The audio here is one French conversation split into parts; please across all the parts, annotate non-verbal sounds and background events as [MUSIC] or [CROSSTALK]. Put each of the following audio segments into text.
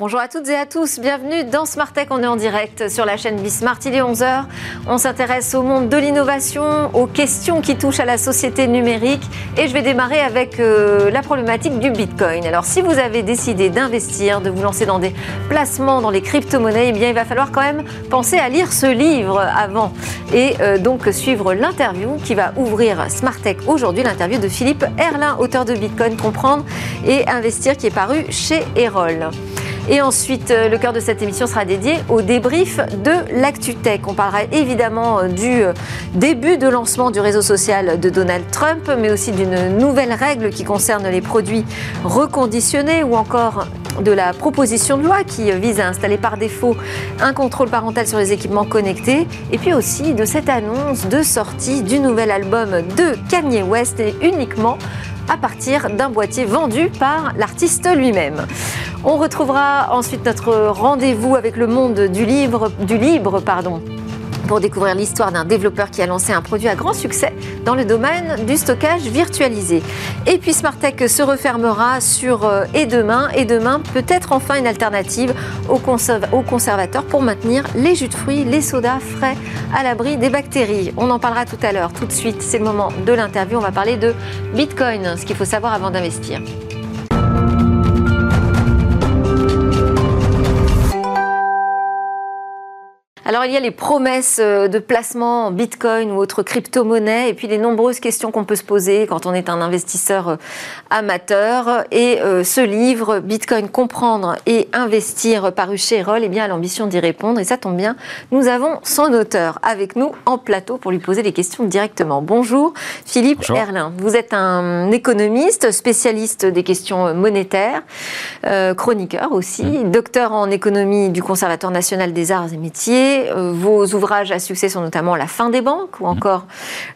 Bonjour à toutes et à tous, bienvenue dans Smart Tech. On est en direct sur la chaîne Bismart. Il est 11h. On s'intéresse au monde de l'innovation, aux questions qui touchent à la société numérique. Et je vais démarrer avec euh, la problématique du Bitcoin. Alors, si vous avez décidé d'investir, de vous lancer dans des placements dans les crypto-monnaies, eh bien, il va falloir quand même penser à lire ce livre avant. Et euh, donc suivre l'interview qui va ouvrir Smart Tech aujourd'hui, l'interview de Philippe Erlin, auteur de Bitcoin Comprendre et Investir, qui est paru chez Erol. Et ensuite, euh, le cœur de cette émission sera dédié au débrief de l'ActuTech. On parlera évidemment euh, du euh, début de lancement du réseau social de Donald Trump, mais aussi d'une nouvelle règle qui concerne les produits reconditionnés ou encore de la proposition de loi qui vise à installer par défaut un contrôle parental sur les équipements connectés, et puis aussi de cette annonce de sortie du nouvel album de Kanye West et uniquement à partir d'un boîtier vendu par l'artiste lui-même. On retrouvera ensuite notre rendez-vous avec le monde du livre, libre, pardon, pour découvrir l'histoire d'un développeur qui a lancé un produit à grand succès dans le domaine du stockage virtualisé. Et puis Smartech se refermera sur euh, Et demain, et demain peut-être enfin une alternative aux, conservateurs pour maintenir les jus de fruits, les sodas frais à l'abri des bactéries. On en parlera tout à l'heure. Tout de suite, c'est le moment de l'interview. On va parler de Bitcoin, ce qu'il faut savoir avant d'investir. Alors il y a les promesses euh, de placement en Bitcoin ou autres crypto-monnaies et puis les nombreuses questions qu'on peut se poser quand on est un investisseur euh, amateur. Et euh, ce livre, Bitcoin comprendre et investir, paru chez Roll, eh bien, a l'ambition d'y répondre. Et ça tombe bien, nous avons son auteur avec nous en plateau pour lui poser les questions directement. Bonjour Philippe Erlin. Vous êtes un économiste, spécialiste des questions monétaires, chroniqueur aussi, mmh. docteur en économie du Conservatoire national des arts et métiers euh, vos ouvrages à succès sont notamment La fin des banques ou encore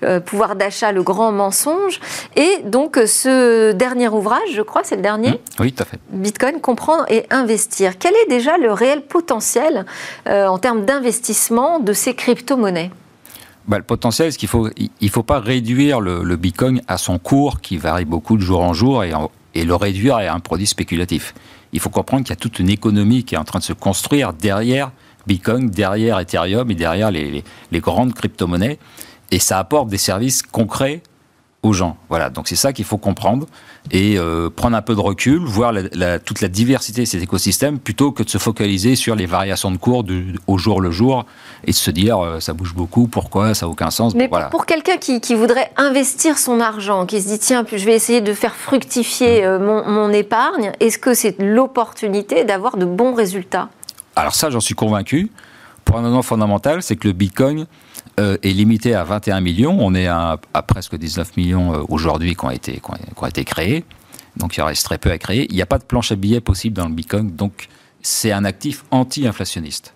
euh, Pouvoir d'achat, le grand mensonge. Et donc ce dernier ouvrage, je crois, c'est le dernier mmh. Oui, tout à fait. Bitcoin, comprendre et investir. Quel est déjà le réel potentiel euh, en termes d'investissement de ces crypto-monnaies? Bah, le potentiel, c'est qu'il faut, il faut pas réduire le, Bitcoin à son cours qui varie beaucoup de jour en jour et, et le réduire à un produit spéculatif. Il faut comprendre qu'il y a toute une économie qui est en train de se construire derrière Bitcoin, derrière Ethereum et derrière les, grandes crypto-monnaies. Et ça apporte des services concrets aux gens. Voilà, donc c'est ça qu'il faut comprendre et euh, prendre un peu de recul, voir toute la diversité de cet écosystème plutôt que de se focaliser sur les variations de cours au jour le jour et de se dire euh, ça bouge beaucoup, pourquoi, ça n'a aucun sens. Mais pour quelqu'un qui, voudrait investir son argent, qui se dit tiens, je vais essayer de faire fructifier euh, mon, mon épargne, est-ce que c'est l'opportunité d'avoir de bons résultats? Alors ça, j'en suis convaincu. Pour un raison fondamental, c'est que le Bitcoin euh, est limité à 21 millions. On est à, presque 19 millions euh, aujourd'hui qui, ont été, qui ont été créés. Donc il reste très peu à créer. Il n'y a pas de planche à billets possible dans le Bitcoin. Donc c'est un actif anti-inflationniste.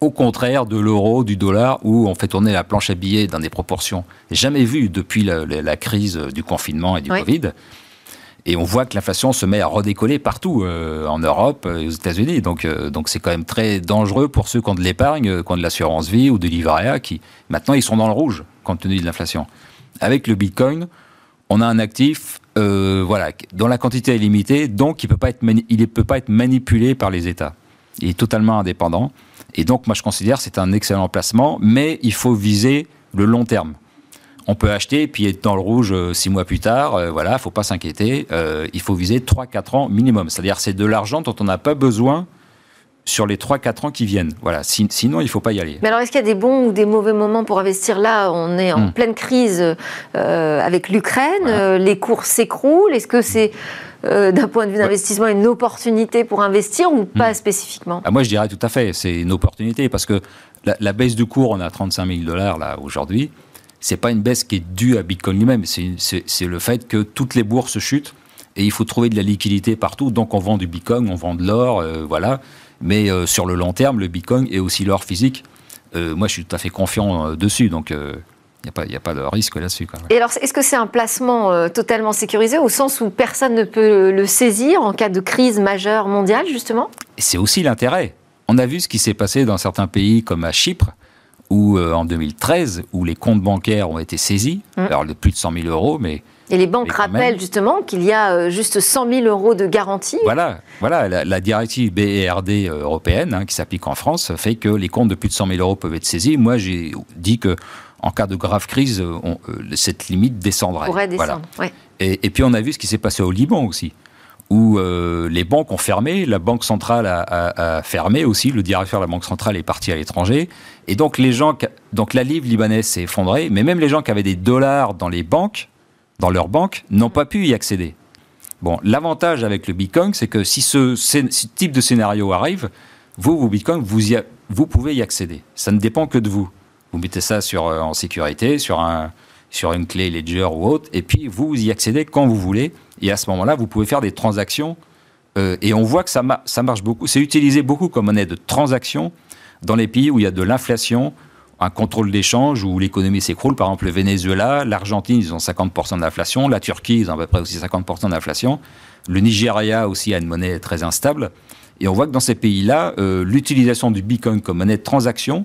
Au contraire de l'euro, du dollar, où on fait tourner la planche à billets dans des proportions jamais vues depuis la, crise du confinement et du Covid. Et on voit que l'inflation se met à redécoller partout, euh, en Europe et aux États-Unis. Donc, euh, donc c'est quand même très dangereux pour ceux qui ont de l'épargne, qui ont de l'assurance vie ou de livret A, qui maintenant ils sont dans le rouge compte tenu de l'inflation. Avec le Bitcoin, on a un actif, euh, voilà, dont la quantité est limitée, donc il peut pas être il ne peut pas être manipulé par les États. Il est totalement indépendant. Et donc, moi, je considère que c'est un excellent placement, mais il faut viser le long terme on peut acheter puis être dans le rouge euh, six mois plus tard. Euh, voilà, faut pas s'inquiéter. Euh, il faut viser 3-4 ans minimum. C'est-à-dire c'est de l'argent dont on n'a pas besoin sur les 3-4 ans qui viennent. Voilà. sinon, il ne faut pas y aller. Mais alors, est-ce qu'il y a des bons ou des mauvais moments pour investir? Là, on est en hmm. pleine crise avec l'Ukraine. les cours s'écroulent. Est-ce que c'est, d'un point de vue d'investissement, une opportunité pour investir ou pas hmm. spécifiquement? Ah, Moi, je dirais tout à fait. C'est une opportunité parce que la, la baisse du cours, on a 35 000 dollars là aujourd'hui c'est pas une baisse qui est due à Bitcoin lui-même, c'est le fait que toutes les bourses chutent et il faut trouver de la liquidité partout. Donc on vend du Bitcoin, on vend de l'or, euh, voilà. Mais euh, sur le long terme, le Bitcoin et aussi l'or physique, euh, moi je suis tout à fait confiant dessus. Donc il n'y a, pas de risque là-dessus. Et alors, est-ce que c'est un placement totalement sécurisé au sens où personne ne peut le saisir en cas de crise majeure mondiale, justement? C'est aussi l'intérêt. On a vu ce qui s'est passé dans certains pays comme à Chypre, ou en 2013, où les comptes bancaires ont été saisis, mm. alors de plus de 100 000 euros, mais et les banques rappellent justement qu'il y a euh, juste 100 000 euros de garantie. Voilà, voilà la, directive BERD euh, européenne hein, qui s'applique en France fait que les comptes de plus de 100 000 euros peuvent être saisis. Moi, j'ai dit que en cas de grave crise, euh, cette limite descendrait. Pourrait descendre, et, puis on a vu ce qui s'est passé au Liban aussi, où les banques ont fermé, la banque centrale a, fermé aussi, le directeur de la banque centrale est parti à l'étranger, et donc les gens, donc la livre libanaise s'est effondrée, mais même les gens qui avaient des dollars dans les banques dans leur banque n'ont pas pu y accéder. Bon, l'avantage avec le Bitcoin, c'est que si ce, type de scénario arrive, vous, vous Bitcoin, vous, pouvez y accéder. Ça ne dépend que de vous. Vous mettez ça sur, euh, en sécurité, sur une clé Ledger ou autre, et puis vous y accédez quand vous voulez. Et à ce moment-là, vous pouvez faire des transactions. Euh, et on voit que ça, marche beaucoup. C'est utilisé beaucoup comme monnaie de transaction dans les pays où il y a de l'inflation, un contrôle d'échange où l'économie s'écroule. Par exemple, le Venezuela, l'Argentine, ils ont 50% d'inflation. La Turquie, ils ont à peu près aussi 50% d'inflation. Le Nigeria aussi a une monnaie très instable. Et on voit que dans ces pays-là, euh, l'utilisation du Bitcoin comme monnaie de transaction,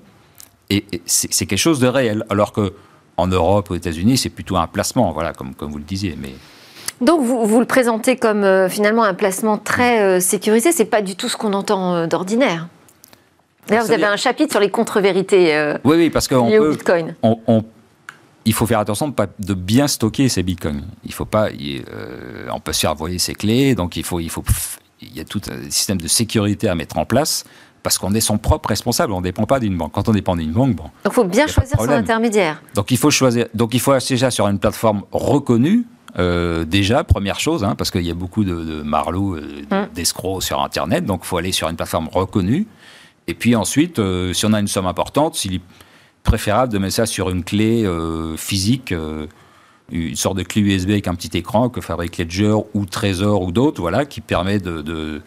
c'est quelque chose de réel. Alors que en Europe, aux États-Unis, c'est plutôt un placement, voilà, comme, comme vous le disiez. Mais... Donc vous, vous le présentez comme euh, finalement un placement très euh, sécurisé. C'est pas du tout ce qu'on entend d'ordinaire. D'ailleurs, vous avez un chapitre sur les contre-vérités euh, oui, oui, parce qu'on peut, Bitcoin. il faut faire attention de, pas, de bien stocker ces bitcoins. Il faut pas, euh, on peut se faire voler ses clés, donc il faut, il faut, il y a tout un système de sécurité à mettre en place parce qu'on est son propre responsable, on ne dépend pas d'une banque. Quand on dépend d'une banque, bon. Donc il faut bien choisir son intermédiaire. Donc il faut choisir, donc il faut déjà sur une plateforme reconnue. Euh, déjà, première chose, hein, parce qu'il y a beaucoup de, de marlots, hum. d'escrocs sur Internet, donc il faut aller sur une plateforme reconnue. Et puis ensuite, euh, si on a une somme importante, s'il est préférable de mettre ça sur une clé euh, physique, euh, une sorte de clé USB avec un petit écran que fabrique Ledger ou Trésor ou d'autres, voilà, qui permet de, de,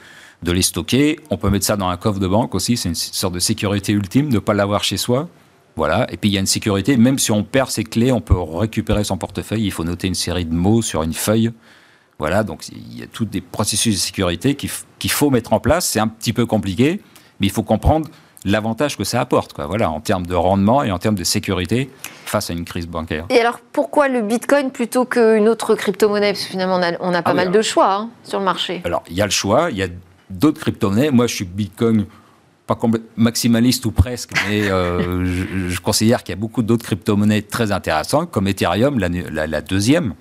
les stocker. On peut mettre ça dans un coffre de banque aussi, c'est une sorte de sécurité ultime de ne pas l'avoir chez soi. Voilà. Et puis il y a une sécurité, même si on perd ses clés, on peut récupérer son portefeuille. Il faut noter une série de mots sur une feuille. Voilà, donc il y a tous des processus de sécurité qu'il faut mettre en place. C'est un petit peu compliqué, mais il faut comprendre l'avantage que ça apporte, quoi. Voilà, en termes de rendement et en termes de sécurité face à une crise bancaire. Et alors, pourquoi le Bitcoin plutôt qu'une autre crypto-monnaie? Parce que finalement, on a, pas ah mal de choix hein, sur le marché. Alors, il y a le choix, il y a d'autres crypto-monnaies. Moi, je suis Bitcoin pas maximaliste ou presque, mais euh, je, considère qu'il y a beaucoup d'autres crypto-monnaies très intéressantes, comme Ethereum, la, deuxième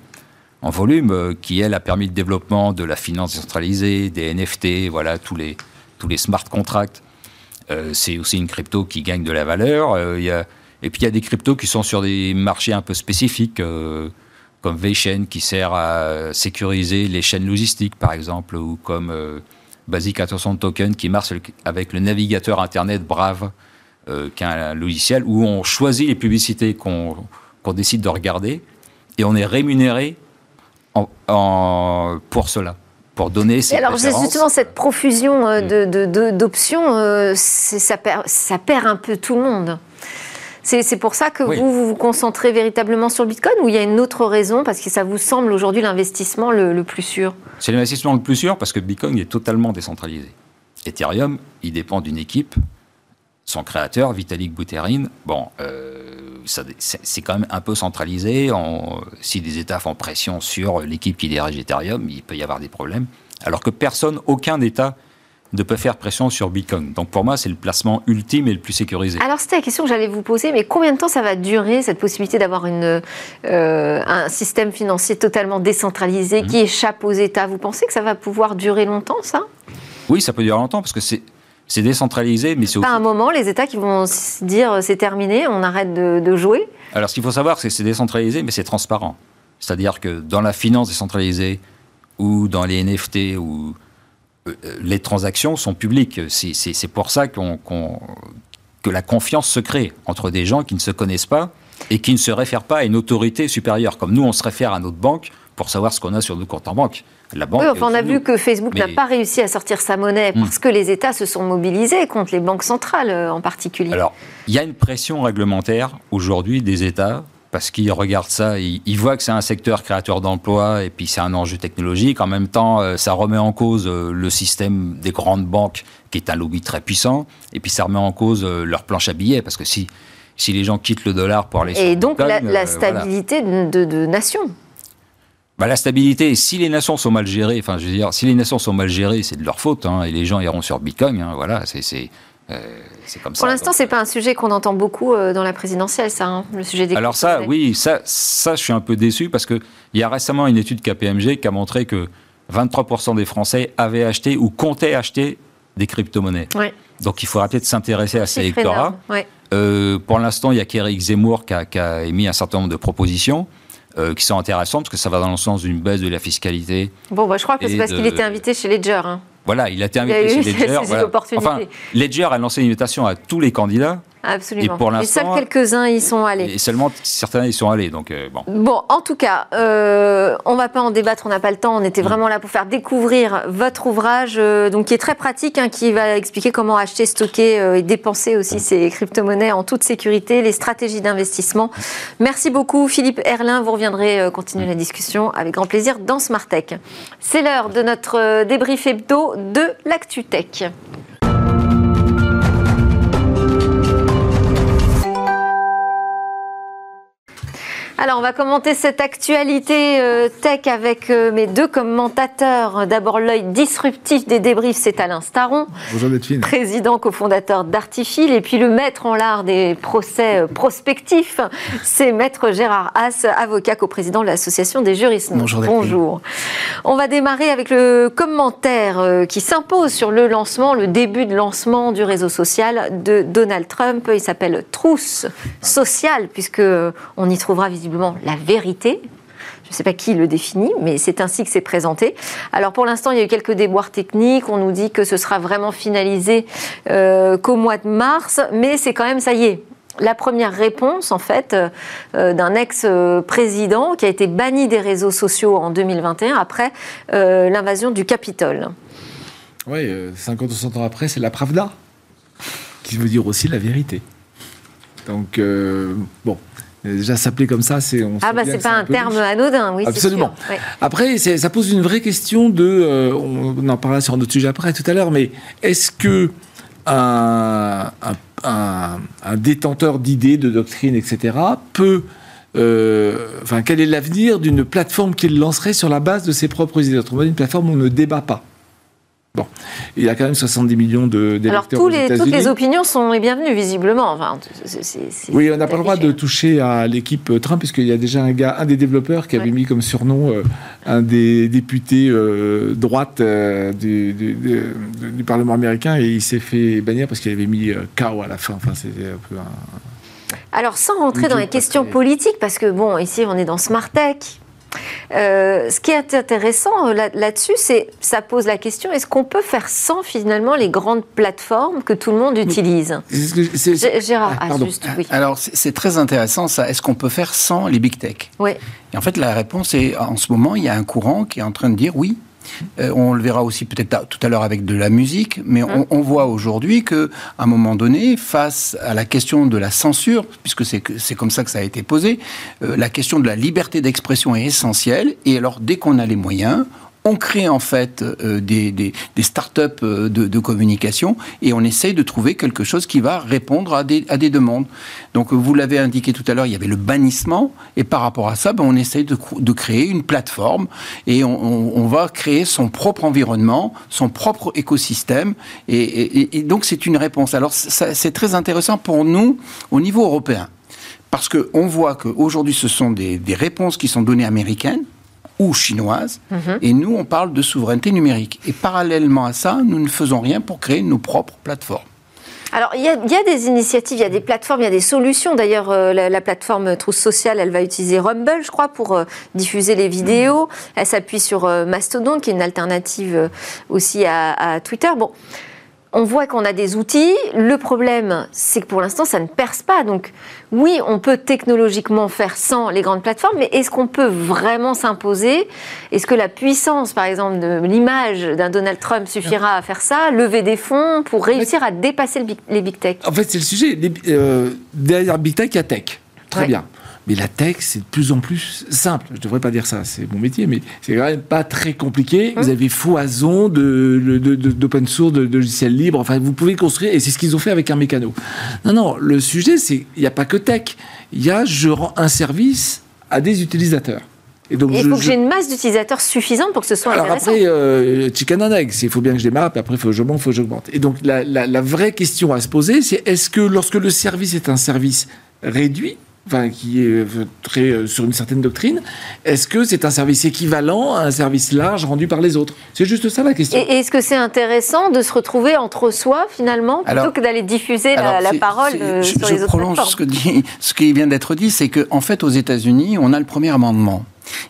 en volume, euh, qui elle a permis le développement de la finance décentralisée, des NFT, voilà tous les tous les smart contracts. Euh, c'est aussi une crypto qui gagne de la valeur. Et puis il y a des cryptos qui sont sur des marchés un peu spécifiques, comme VeChain qui sert à sécuriser les chaînes logistiques, par exemple, ou comme Basic Attention Token qui marche avec le navigateur Internet Brave, qui est un logiciel où on choisit les publicités qu'on décide de regarder et on est rémunéré en, pour cela pour donner ces alors justement cette profusion euh, d'options, euh, ça, perd, ça perd un peu tout le monde. C'est pour ça que vous, vous concentrez véritablement sur le Bitcoin ou il y a une autre raison parce que ça vous semble aujourd'hui l'investissement le, plus sûr? C'est l'investissement le plus sûr parce que Bitcoin est totalement décentralisé. Ethereum, il dépend d'une équipe. Son créateur, Vitalik Buterin, bon, euh, c'est quand même un peu centralisé. si des États font pression sur l'équipe qui dirige Ethereum, il peut y avoir des problèmes. Alors que personne, aucun État ne peut faire pression sur Bitcoin. Donc pour moi, c'est le placement ultime et le plus sécurisé. Alors c'était la question que j'allais vous poser, mais combien de temps ça va durer cette possibilité d'avoir euh, un système financier totalement décentralisé mmh. qui échappe aux États? Vous pensez que ça va pouvoir durer longtemps, ça? Oui, ça peut durer longtemps parce que c'est c'est décentralisé, mais c'est Pas un moment, les États qui vont se dire euh, c'est terminé, on arrête de, jouer? Alors, ce qu'il faut savoir, c'est que c'est décentralisé, mais c'est transparent. C'est-à-dire que dans la finance décentralisée ou dans les NFT, ou les transactions sont publiques. C'est pour ça qu'on que la confiance se crée entre des gens qui ne se connaissent pas et qui ne se réfèrent pas à une autorité supérieure. Comme nous, on se réfère à notre banque pour savoir ce qu'on a sur nos comptes en banque oui, enfin, on a vu que Facebook n'a pas réussi à sortir sa monnaie hmm. parce que les États se sont mobilisés contre les banques centrales euh, en particulier. Alors, il y a une pression réglementaire aujourd'hui des États parce qu'ils regardent ça, ils, voient que c'est un secteur créateur d'emplois et puis c'est un enjeu technologique. En même temps, euh, ça remet en cause euh, le système des grandes banques qui est un lobby très puissant et puis ça remet en cause leur planche à billets parce que si si les gens quittent le dollar pour aller sur Et donc la, la stabilité de, de, nation. Bah, la stabilité, si les nations sont mal gérées, enfin je veux dire, si les nations sont mal gérées, c'est de leur faute, hein, et les gens iront sur Bitcoin, hein, voilà, c'est euh, comme. Pour l'instant, c'est pas un sujet qu'on entend beaucoup euh, dans la présidentielle, ça, hein, le sujet des. Alors ça, oui, ça, ça, je suis un peu déçu parce que il y a récemment une étude KPMG qui a montré que 23% des Français avaient acheté ou comptaient acheter des crypto-monnaies. Donc il faudra peut-être s'intéresser à ces électorats. Euh, pour l'instant, il y a qu'Éric Zemmour qui a, qui a, émis un certain nombre de propositions. Euh, qui sont intéressantes parce que ça va dans le sens d'une baisse de la fiscalité. Bon, bah, je crois que c'est parce qu'il était invité chez Ledger. Hein. Voilà, il a été invité chez [LAUGHS] Ledger. Voilà. Enfin, Ledger a lancé une invitation à tous les candidats. Absolument. Et pour l'instant, seuls quelques-uns y sont allés. Et seulement certains y sont allés. Donc euh, bon. Bon, en tout cas, euh, on va pas en débattre, on n'a pas le temps. On était mm. vraiment là pour faire découvrir votre ouvrage, euh, donc qui est très pratique, hein, qui va expliquer comment acheter, stocker et dépenser aussi ces crypto-monnaies en toute sécurité, les stratégies d'investissement. Merci beaucoup, Philippe Erlin. Vous reviendrez continuer la discussion avec grand plaisir dans Smart Tech. C'est l'heure de notre débrief hebdo de l'ActuTech. Alors, on va commenter cette actualité euh, tech avec euh, mes deux commentateurs. D'abord, l'œil disruptif des débriefs, c'est Alain Staron. Bonjour Président cofondateur d'Artifil. Et puis, le maître en l'art des procès euh, prospectifs, c'est maître Gérard Haas, avocat co-président de l'Association des juristes. Bonjour. Bonjour. On va démarrer avec le commentaire qui s'impose sur le lancement, le début de lancement du réseau social de Donald Trump. Il s'appelle Trousse sociale, puisque on y trouvera visiblement la vérité. Je ne sais pas qui le définit, mais c'est ainsi que c'est présenté. Alors pour l'instant, il y a eu quelques déboires techniques. On nous dit que ce sera vraiment finalisé euh, qu'au mois de mars, mais c'est quand même, ça y est, la première réponse, en fait, euh, d'un ex-président qui a été banni des réseaux sociaux en 2021 après euh, l'invasion du Capitole. Oui, 50 ou 100 ans après, c'est la Pravda, qui veut dire aussi la vérité. Donc, bon, Déjà s'appeler comme ça, c'est. Ah bah c'est pas un, terme anodin, oui. Absolument. Après, ça pose une vraie question de. Euh, on en parlera sur notre sujet après tout à l'heure, mais est-ce que un, détenteur d'idées, de doctrines, etc., peut euh, enfin, quel est l'avenir d'une plateforme qu'il lancerait sur la base de ses propres idées? Autrement dit, une plateforme où on ne débat pas. Bon, il y a quand même 70 millions d'électeurs Alors, tous les, toutes les opinions sont les bienvenues, visiblement. Enfin, oui, on n'a pas le droit de toucher à l'équipe Trump, puisqu'il y a déjà un gars, un des développeurs qui avait mis comme surnom euh, un des députés euh, droite euh, du, du, Parlement américain, et il s'est fait bannir parce qu'il avait mis KO à la fin. Enfin, c'était un peu un... Alors, sans rentrer dans les questions politiques, parce que, bon, ici, on est dans Smart Tech, euh, ce qui est intéressant euh, là-dessus, c'est ça pose la question est-ce qu'on peut faire sans finalement les grandes plateformes que tout le monde utilise Gérard, ah, juste, oui. Alors c'est très intéressant ça. Est-ce qu'on peut faire sans les big tech? Oui. Et en fait, la réponse est en ce moment, il y a un courant qui est en train de dire oui. Euh, on le verra aussi peut-être tout à l'heure avec de la musique, mais on, on, voit aujourd'hui que, à un moment donné, face à la question de la censure, puisque c'est comme ça que ça a été posé, euh, la question de la liberté d'expression est essentielle. Et alors, dès qu'on a les moyens, on crée en fait euh, des, des, des start-up euh, de, de, communication et on essaye de trouver quelque chose qui va répondre à des, à des demandes. Donc vous l'avez indiqué tout à l'heure, il y avait le bannissement et par rapport à ça, ben, on essaye de, de, créer une plateforme et on, on, va créer son propre environnement, son propre écosystème et, et, et donc c'est une réponse. Alors c'est très intéressant pour nous au niveau européen parce qu'on voit qu'aujourd'hui ce sont des, des réponses qui sont données américaines ou chinoise. Et nous, on parle de souveraineté numérique. Et parallèlement à ça, nous ne faisons rien pour créer nos propres plateformes. Alors, il y, a, des initiatives, il y a des plateformes, il y a des solutions. D'ailleurs, euh, la, plateforme Trousse Sociale, elle va utiliser Rumble, je crois, pour euh, diffuser les vidéos. Elle s'appuie sur euh, Mastodon, qui est une alternative aussi à, à Twitter. Bon, on voit qu'on a des outils. Le problème, c'est que pour l'instant, ça ne perce pas. Donc, oui, on peut technologiquement faire sans les grandes plateformes, mais est-ce qu'on peut vraiment s'imposer? Est-ce que la puissance, par exemple, de l'image d'un Donald Trump suffira à faire ça Lever des fonds pour réussir à dépasser les big tech? En fait, c'est le sujet. Euh, derrière big tech, il y a tech. Très bien. Mais la tech, c'est de plus en plus simple. Je ne devrais pas dire ça, c'est mon métier, mais c'est quand même pas très compliqué. Vous avez foison de, d'open source, de, logiciels libres. Enfin, vous pouvez construire, et c'est ce qu'ils ont fait avec un mécano. Non, non, le sujet, c'est il n'y a pas que tech. Il y a je rends un service à des utilisateurs. Et donc, il faut que j'ai une masse d'utilisateurs suffisante pour que ce soit Alors après, euh, chicken and egg, il faut bien que je démarre, puis après, il faut que il faut que j'augmente. Et donc, la, la, vraie question à se poser, c'est est-ce que lorsque le service est un service réduit, enfin, qui est euh, très euh, sur une certaine doctrine, est-ce que c'est un service équivalent à un service large rendu par les autres? C'est juste ça la question. Et est-ce que c'est intéressant de se retrouver entre soi finalement plutôt que d'aller diffuser la, parole sur les autres prolonge ce, que dit, ce qui vient d'être dit, c'est qu'en en fait aux États-Unis, on a le premier amendement.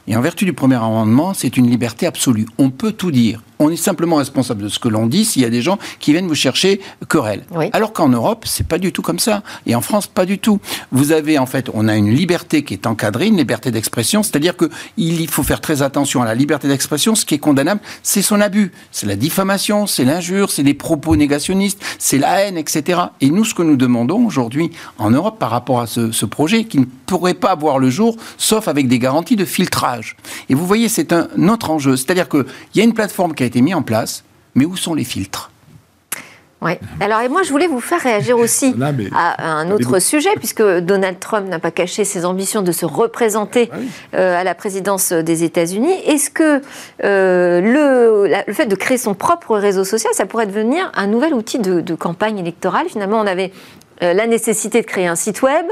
Et en vertu du premier amendement, c'est une liberté absolue. On peut tout dire. On est simplement responsable de ce que l'on dit s'il y a des gens qui viennent vous chercher querelle. Alors qu'en Europe, c'est pas du tout comme ça. Et en France, pas du tout. Vous avez, en fait, on a une liberté qui est encadrée, une liberté d'expression. C'est-à-dire qu'il faut faire très attention à la liberté d'expression. Ce qui est condamnable, c'est son abus. C'est la diffamation, c'est l'injure, c'est les propos négationnistes, c'est la haine, etc. Et nous, ce que nous demandons aujourd'hui en Europe par rapport à ce, ce projet, qui ne pourrait pas voir le jour, sauf avec des garanties de filtrage. Et vous voyez, c'est un autre enjeu. C'est-à-dire qu'il y a une plateforme qui a été mise en place, mais où sont les filtres? Oui. Alors, et moi, je voulais vous faire réagir aussi à un autre sujet, puisque Donald Trump n'a pas caché ses ambitions de se représenter ah euh, à la présidence des États-Unis. Est-ce que euh, le, le, fait de créer son propre réseau social, ça pourrait devenir un nouvel outil de, de campagne électorale? Finalement, on avait euh, la nécessité de créer un site web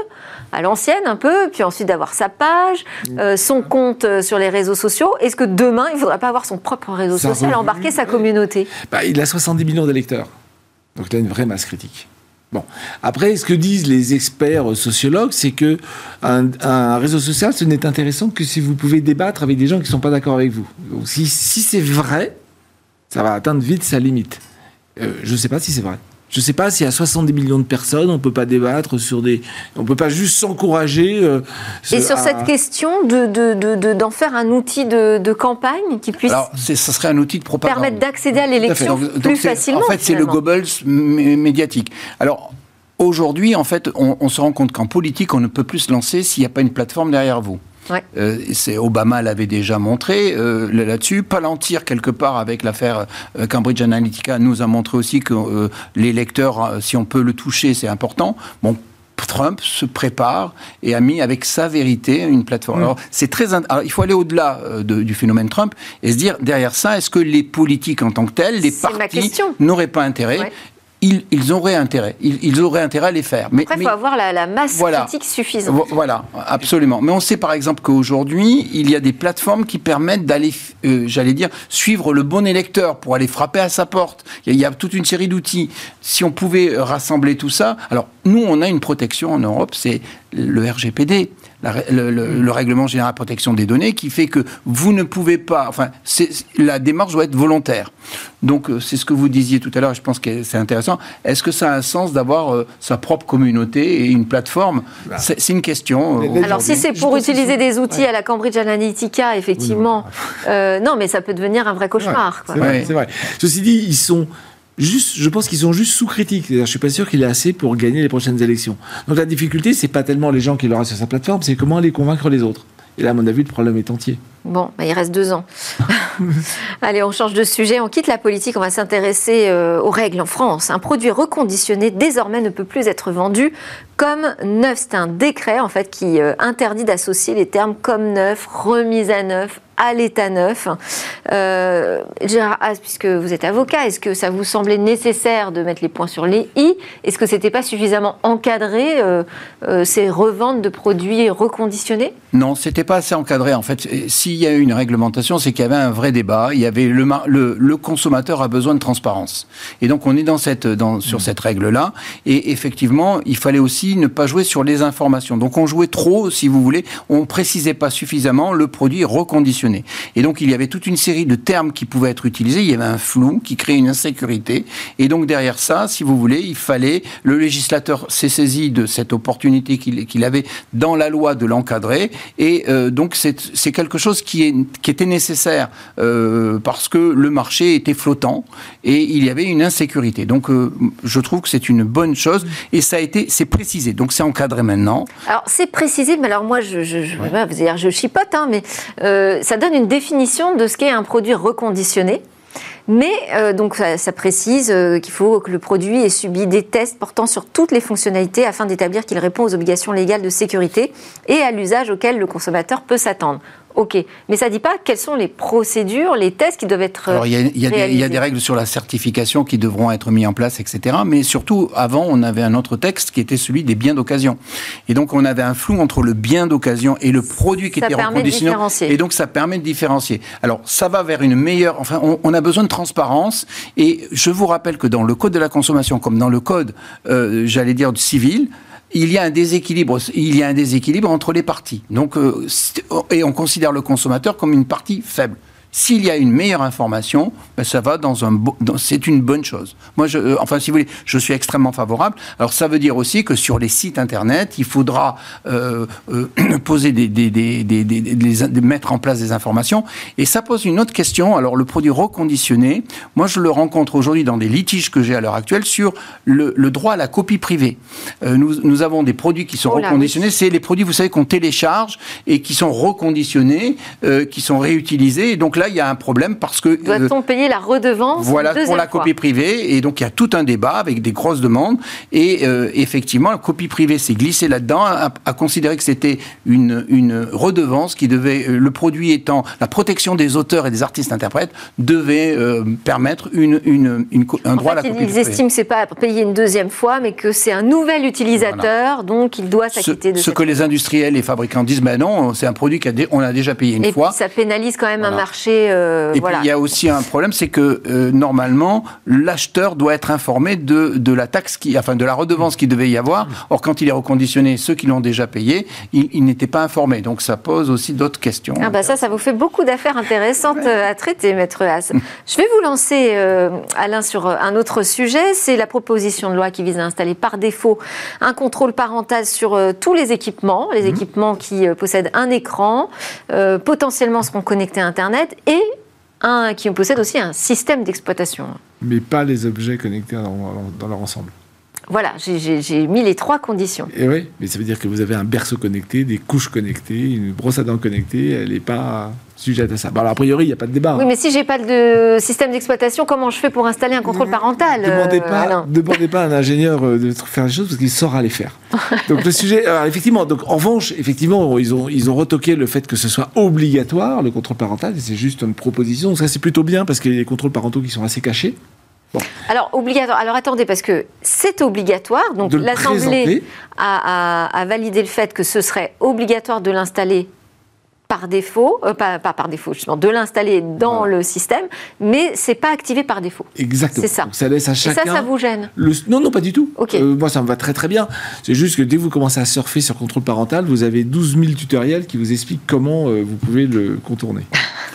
à l'ancienne un peu, puis ensuite d'avoir sa page, euh, son compte euh, sur les réseaux sociaux. Est-ce que demain, il ne faudra pas avoir son propre réseau social, embarquer sa communauté? Bah, Il a 70 millions d'électeurs. Donc il a une vraie masse critique. Bon. Après, ce que disent les experts sociologues, c'est que un, réseau social, ce n'est intéressant que si vous pouvez débattre avec des gens qui ne sont pas d'accord avec vous. Donc, si, c'est vrai, ça va atteindre vite sa limite. je ne sais pas si c'est vrai. Je ne sais pas s'il y a 70 millions de personnes, on ne peut pas débattre sur des... On ne peut pas juste s'encourager. Euh, et sur cette question d'en de, de, faire un outil de, campagne qui puisse... Alors, ce serait un outil de propagande. Permettre d'accéder à l'élection plus facilement. En fait, c'est le Goebbels médiatique. Alors, aujourd'hui, en fait, on, on se rend compte qu'en politique, on ne peut plus se lancer s'il n'y a pas une plateforme derrière vous. Euh, c'est Obama l'avait déjà montré euh, là-dessus. Palantir quelque part avec l'affaire euh, Cambridge Analytica nous a montré aussi que les lecteurs, si on peut le toucher, c'est important. Bon, Trump se prépare et a mis avec sa vérité une plateforme. Mm. Alors, c'est très. il faut aller au-delà du phénomène Trump et se dire derrière ça, est-ce que les politiques en tant que tels, les partis, n'auraient pas intérêt ils, auraient intérêt. Ils, auraient intérêt à les faire. Mais, Après, il faut avoir la, masse critique suffisante. Voilà, absolument. Mais on sait par exemple qu'aujourd'hui, il y a des plateformes qui permettent d'aller, euh, j'allais dire, suivre le bon électeur pour aller frapper à sa porte. Il y a, toute une série d'outils. Si on pouvait rassembler tout ça, alors nous, on a une protection en Europe, c'est le RGPD le, règlement général de protection des données qui fait que vous ne pouvez pas. Enfin, la démarche doit être volontaire. Donc, euh, c'est ce que vous disiez tout à l'heure, je pense que c'est intéressant. Est-ce que ça a un sens d'avoir euh, sa propre communauté et une plateforme? Bah. C'est une question. Euh, Alors, si c'est pour utiliser des outils à la Cambridge Analytica, effectivement, non. mais ça peut devenir un vrai cauchemar. c'est vrai, vrai. Ceci dit, ils sont Je pense qu'ils sont juste sous critique. Je suis pas sûr qu'il ait assez pour gagner les prochaines élections. Donc la difficulté, c'est pas tellement les gens qui l'aura sur sa plateforme, c'est comment aller convaincre les autres. Et là, à mon avis, le problème est entier. Bon, bah, il reste deux ans. [LAUGHS] Allez, on change de sujet, on quitte la politique, on va s'intéresser euh, aux règles en France. Un produit reconditionné désormais ne peut plus être vendu comme neuf. C'est un décret en fait qui euh, interdit d'associer les termes comme neuf, remise à neuf, à l'état neuf. Euh, Gérard puisque vous êtes avocat, est-ce que ça vous semblait nécessaire de mettre les points sur les i? Est-ce que c'était pas suffisamment encadré euh, euh, ces reventes de produits reconditionnés? Non, c'était pas assez encadré. En fait, s'il y a eu une réglementation, c'est qu'il y avait un vrai débat. Il y avait le, le, le, consommateur a besoin de transparence. Et donc on est dans cette, dans, sur cette règle-là. Et effectivement, il fallait aussi ne pas jouer sur les informations. Donc on jouait trop, si vous voulez. On précisait pas suffisamment le produit reconditionné. reconditionné. Et donc, il y avait toute une série de termes qui pouvaient être utilisés. Il y avait un flou qui créait une insécurité. Et donc, derrière ça, si vous voulez, il fallait, le législateur s'est saisi de cette opportunité qu'il avait dans la loi de l'encadrer. Et euh, donc, c'est quelque chose qui, est, qui était nécessaire euh, parce que le marché était flottant et il y avait une insécurité. Donc, euh, je trouve que c'est une bonne chose et ça a été, c'est précisé. Donc, c'est encadré maintenant. Alors, c'est précisé, mais alors moi, je, je, je, dire, je chipote, hein, mais ça donne une définition de ce qu'est un produit reconditionné. Mais euh, donc ça, précise euh, qu'il faut que le produit ait subi des tests portant sur toutes les fonctionnalités afin d'établir qu'il répond aux obligations légales de sécurité et à l'usage auquel le consommateur peut s'attendre. Ok, mais ça ne dit pas quelles sont les procédures, les tests qui doivent être. Alors, il y, a, des, règles sur la certification qui devront être mises en place, etc. Mais surtout, avant, on avait un autre texte qui était celui des biens d'occasion. Et donc, on avait un flou entre le bien d'occasion et le produit qui était reconditionné. Et donc, ça permet de différencier. Alors, ça va vers une meilleure. Enfin, on, a besoin de transparence. Et je vous rappelle que dans le code de la consommation, comme dans le code, euh, j'allais dire, civil, il y a un déséquilibre, il y a un déséquilibre entre les parties. Donc, euh, et on considère le consommateur comme une partie faible. S'il y a une meilleure information, ben ça va dans un, c'est une bonne chose. Moi, je, euh, enfin, si vous voulez, je suis extrêmement favorable. Alors, ça veut dire aussi que sur les sites internet, il faudra euh, euh [CLEARS THROAT] poser des, des, des, des, mettre en place des informations. Et ça pose une autre question. Alors, le produit reconditionné, moi, je le rencontre aujourd'hui dans des litiges que j'ai à l'heure actuelle sur le, le, droit à la copie privée. Euh, nous, nous, avons des produits qui sont oh reconditionnés. C'est les produits, vous savez, qu'on télécharge et qui sont reconditionnés, euh, qui sont réutilisés. Et donc là, il y a un problème parce que... Doit-on euh, payer la redevance Voilà, pour la copie privée. Et donc, il y a tout un débat avec des grosses demandes. Et euh, effectivement, la copie privée s'est glissée là-dedans, a, considéré que c'était une, une redevance qui devait, euh, le produit étant la protection des auteurs et des artistes-interprètes, devait permettre une, une, un droit à la copie ils privée. Ils estiment que c'est pas payer une deuxième fois, mais que c'est un nouvel utilisateur, donc il doit s'acquitter de Ce que les industriels et fabricants disent, ben non, c'est un produit qu'on a déjà payé une fois. Et ça pénalise quand même un marché euh, et puis il y a aussi un problème, c'est que euh, normalement l'acheteur doit être informé de, de la taxe qui, enfin de la redevance qui devait y avoir. Or quand il est reconditionné, ceux qui l'ont déjà payé, ils, n'étaient pas informés. Donc ça pose aussi d'autres questions. Ah bah ça, ça vous fait beaucoup d'affaires intéressantes euh, à traiter, maître Haas. [LAUGHS] Je vais vous lancer, Alain, sur un autre sujet. C'est la proposition de loi qui vise à installer par défaut un contrôle parental sur tous les équipements, les mmh. équipements qui possèdent un écran, potentiellement seront connectés à Internet et un, qui possède aussi un système d'exploitation. Mais pas les objets connectés dans, leur ensemble. Voilà, j'ai mis les trois conditions. Et oui, mais ça veut dire que vous avez un berceau connecté, des couches connectées, une brosse à dents connectée, elle n'est pas sujette à ça. Bon, a priori, il n'y a pas de débat. Oui, hein. mais si j'ai pas de système d'exploitation, comment je fais pour installer un contrôle parental Ne demandez, euh, pas, demandez pas à un ingénieur euh, de faire les choses parce qu'il saura les faire. [LAUGHS] donc le sujet, alors, effectivement, donc en revanche, effectivement, ils ont ils ont retoqué le fait que ce soit obligatoire le contrôle parental. C'est juste une proposition. Ça c'est plutôt bien parce qu'il y a des contrôles parentaux qui sont assez cachés. Bon. Alors, obligatoire. Alors, attendez, parce que c'est obligatoire. Donc, l'Assemblée a, a, a, validé le fait que ce serait obligatoire de l'installer par défaut, euh, pas, par défaut justement, de l'installer dans le système, mais c'est pas activé par défaut. Exactement. C'est ça. ça laisse à chacun. Et ça, ça vous gêne Non, non, pas du tout. Euh, moi, ça me va très très bien. C'est juste que dès que vous commencez à surfer sur contrôle parental, vous avez 12 000 tutoriels qui vous expliquent comment euh, vous pouvez le contourner.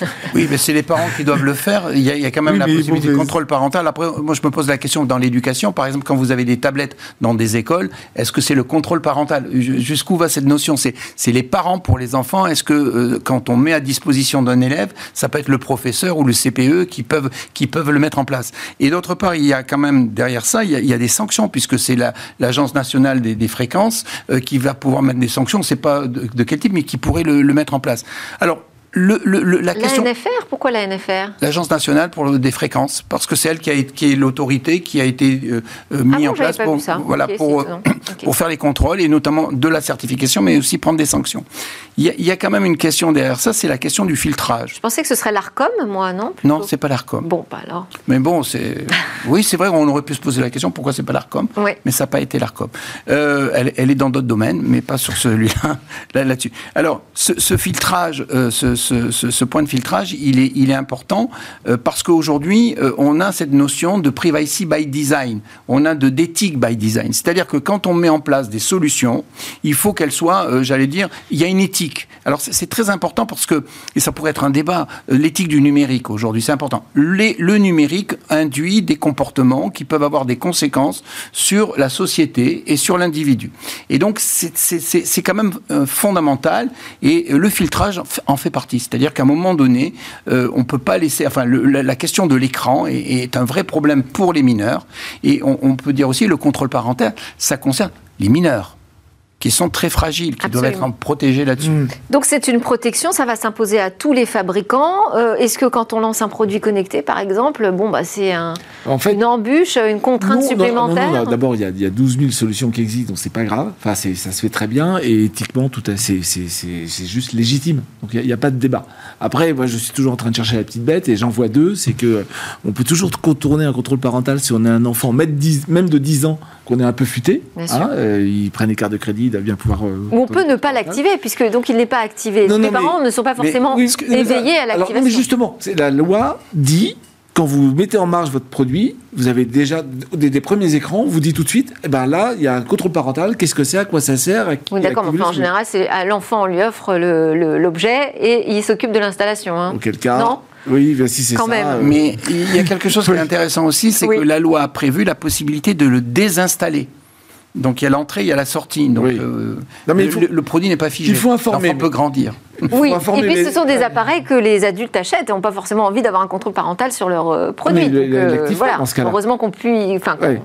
[LAUGHS] oui, mais c'est les parents qui doivent le faire. Il y a, quand même la possibilité de contrôle parental. Après, moi, je me pose la question dans l'éducation, par exemple, quand vous avez des tablettes dans des écoles, est-ce que c'est le contrôle parental? Jusqu'où va cette notion? C'est les parents pour les enfants? Est-ce que quand on met à disposition d'un élève, ça peut être le professeur ou le CPE qui peuvent, qui peuvent le mettre en place. Et d'autre part, il y a quand même derrière ça, il y a, des sanctions, puisque c'est l'Agence nationale des, fréquences euh, qui va pouvoir mettre des sanctions. C'est pas de, quel type, mais qui pourrait le, le mettre en place. Alors, le, la, question... NFR Pourquoi la NFR L'Agence nationale pour des fréquences, parce que c'est elle qui, a, qui est l'autorité qui a été euh, euh mise ah en place pour, voilà, pour, euh, [CLEARS THROAT] pour faire les contrôles, et notamment de la certification, mais aussi prendre des sanctions. Il y a, il y a quand même une question derrière ça, c'est la question du filtrage. Je pensais que ce serait l'ARCOM, moi, non? Non, c'est pas l'ARCOM. Bon, pas alors. Mais bon, c'est... [LAUGHS] oui, c'est vrai, on aurait pu se poser la question, pourquoi c'est pas l'ARCOM? Oui. Mais ça n'a pas été l'ARCOM. Euh, elle, elle, est dans d'autres domaines, mais pas sur celui-là, [LAUGHS] là, là-dessus. Alors, ce, ce filtrage, ce ce, point de filtrage, il est, important euh, parce qu'aujourd'hui, euh, on a cette notion de privacy by design, on a de d'éthique by design. C'est-à-dire que quand on met en place des solutions, il faut qu'elles soient, j'allais dire, il y a une éthique. Alors c'est très important parce que, et ça pourrait être un débat, l'éthique du numérique aujourd'hui, c'est important. Le numérique induit des comportements qui peuvent avoir des conséquences sur la société et sur l'individu. Et donc c'est quand même fondamental et le filtrage en fait partie. C'est-à-dire qu'à un moment donné, euh, on peut pas laisser. Enfin, la, question de l'écran est, un vrai problème pour les mineurs. Et on, on peut dire aussi le contrôle parental, ça concerne les mineurs qui sont très fragiles, qui doivent être protégés là-dessus. Mm. Donc c'est une protection, ça va s'imposer à tous les fabricants. Euh, est-ce que quand on lance un produit connecté, par exemple, bon bah c'est un, une embûche, une contrainte supplémentaire D'abord, il, y, a 12 000 solutions qui existent, donc c'est pas grave. Enfin, ça se fait très bien et éthiquement, tout c'est juste légitime. Donc il n'y a, pas de débat. Après, moi, je suis toujours en train de chercher la petite bête et j'en vois deux. C'est que on peut toujours contourner un contrôle parental si on est un enfant, même de 10 ans qu'on est un peu futé. Hein, euh, ils prennent les cartes de crédit, ils doivent bien pouvoir. Euh, on peut ne pas l'activer, puisque donc il n'est pas activé. les parents ne sont pas forcément éveillés à l'activation. Mais justement, la loi dit quand vous mettez en marche votre produit, vous avez déjà des, premiers écrans, vous dit tout de suite, eh ben là, il y a un contrôle parental, qu'est-ce que c'est, à quoi ça sert Oui, d'accord, en général, c'est à l'enfant, on lui offre l'objet et il s'occupe de l'installation. Hein. Auquel cas, non oui, ben si c'est ça. Même. Euh, Mais il y a quelque chose qui est intéressant aussi, c'est que la loi a prévu la possibilité de le désinstaller. Donc il y a l'entrée, il y a la sortie. Donc euh, le, produit n'est pas figé. Il faut informer. On peut grandir. Oui, et puis ce sont des appareils que les adultes achètent et n'ont pas forcément envie d'avoir un contrôle parental sur leurs euh, produits. Donc, euh, voilà. Heureusement qu'on puisse.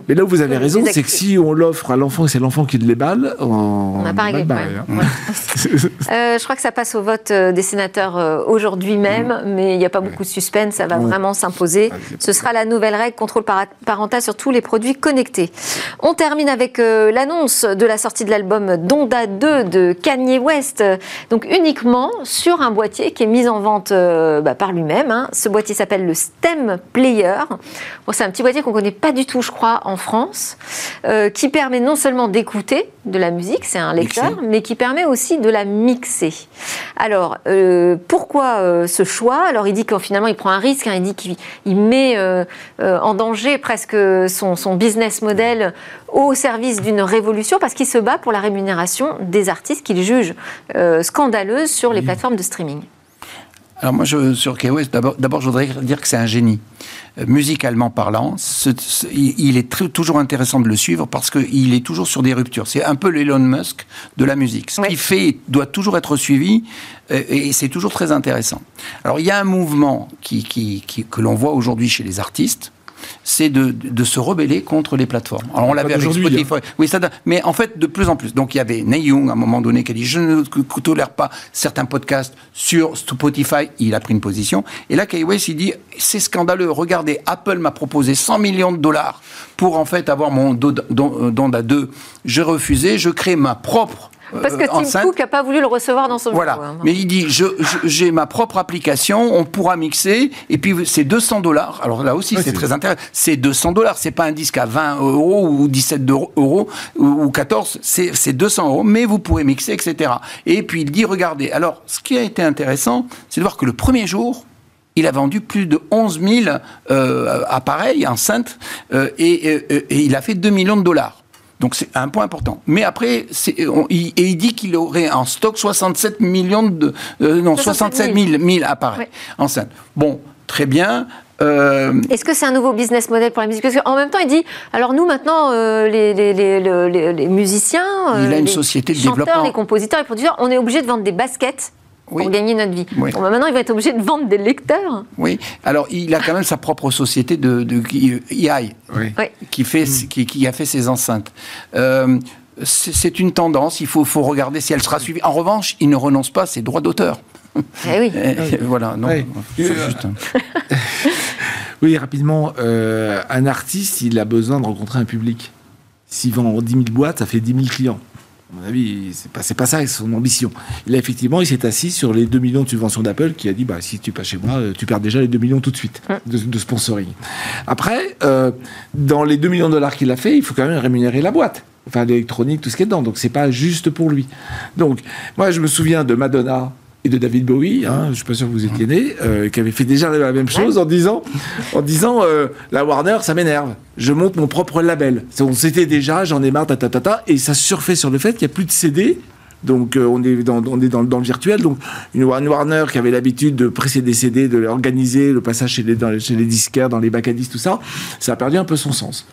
Mais là où vous avez raison, c'est que si on l'offre à l'enfant et c'est l'enfant qui les balle, on n'a pas réglé. Hein. [LAUGHS] je crois que ça passe au vote des sénateurs aujourd'hui même, mm. mais il n'y a pas beaucoup de suspense, ça va vraiment s'imposer. Ce sera la nouvelle règle contrôle parental sur tous les produits connectés. On termine avec l'annonce de la sortie de l'album Donda 2 de Kanye West, donc uniquement sur un boîtier qui est mis en vente euh, bah, par lui-même. Hein. Ce boîtier s'appelle le Stem Player. c'est un petit boîtier qu'on connaît pas du tout, je crois, en France, euh, qui permet non seulement d'écouter de la musique, c'est un lecteur, mais qui permet aussi de la mixer. Alors, euh, pourquoi ce choix? Alors, il dit que finalement, il prend un risque. Hein. il dit qu'il met en danger presque son, son business model au service d'une révolution parce qu'il se bat pour la rémunération des artistes qu'il juge euh, scandaleuses sur les plateformes de streaming. Alors moi, je, sur KOS, d'abord, je voudrais dire que c'est un génie. Euh, musicalement parlant, il est toujours intéressant de le suivre parce qu'il est toujours sur des ruptures. C'est un peu l'Elon Musk de la musique. Ce qu'il fait doit toujours être suivi euh, et c'est toujours très intéressant. Alors il y a un mouvement qui, que l'on voit aujourd'hui chez les artistes, c'est de, se rebeller contre les plateformes. Alors on l'avait avec Spotify. Hein. Oui, ça, mais en fait, de plus en plus. Donc il y avait Neil Young à un moment donné qui a dit je ne tolère pas certains podcasts sur Spotify. Il a pris une position. Et là, Kanye West, il dit c'est scandaleux. Regardez, Apple m'a proposé 100 millions de dollars pour en fait avoir mon Donda 2. J'ai refusé. Je crée ma propre parce que Tim Cook n'a pas voulu le recevoir dans son Voilà. Hein. Mais il dit j'ai ma propre application, on pourra mixer, et puis c'est 200 dollars. Alors là aussi, c'est très intéressant. C'est 200 dollars, c'est pas un disque à 20 euros ou 17 euros ou 14, c'est 200 euros, mais vous pourrez mixer, etc. Et puis il dit regardez. Alors, ce qui a été intéressant, c'est de voir que le premier jour, il a vendu plus de 11 000 euh, appareils enceintes euh, et, et, il a fait 2 millions de dollars. Donc c'est un point important. Mais après, il, et il dit qu'il aurait en stock 67 millions de... Euh, non, 67 000, appareils enceintes. Bon, très bien. Euh, Est-ce que c'est un nouveau business model pour la musique? Parce qu'en même temps, il dit, alors nous maintenant, euh, les, les, les, les, musiciens, il a une société de chanteurs, les compositeurs, les producteurs, on est obligé de vendre des baskets pour gagner notre vie. Bon, bah, maintenant, il va être obligé de vendre des lecteurs. Oui, alors il a quand même sa propre société de, de EI, qui, fait, qui, a fait ses enceintes. Euh, c'est une tendance, il faut, faut regarder si elle sera suivie. En revanche, il ne renonce pas à ses droits d'auteur. Eh oui. [LAUGHS] voilà, non. Juste... [LAUGHS] oui, rapidement, euh, un artiste, il a besoin de rencontrer un public. S'il vend 10 000 boîtes, ça fait 10 000 clients. À mon avis, c'est pas, pas ça son ambition. A effectivement, il s'est assis sur les 2 millions de subventions d'Apple qui a dit bah, si tu pas chez moi, euh, tu perds déjà les 2 millions tout de suite de, sponsoring. Après, euh, dans les 2 millions de dollars qu'il a fait, il faut quand même rémunérer la boîte. Enfin, l'électronique, tout ce qui est dedans. Donc, c'est pas juste pour lui. Donc, moi, je me souviens de Madonna et de David Bowie, hein, je ne suis pas sûr que vous étiez né, euh, qui avait fait déjà la même chose en disant, en disant euh, la Warner, ça m'énerve. Je monte mon propre label. On s'était déjà, j'en ai marre, ta, ta, ta, ta, et ça surfait sur le fait qu'il n'y a plus de CD. Donc on est, dans, on est dans, dans, le virtuel. Donc une Warner qui avait l'habitude de presser des CD, de organiser le passage chez les, dans, chez les disquaires, dans les bacs à disques, tout ça, ça a perdu un peu son sens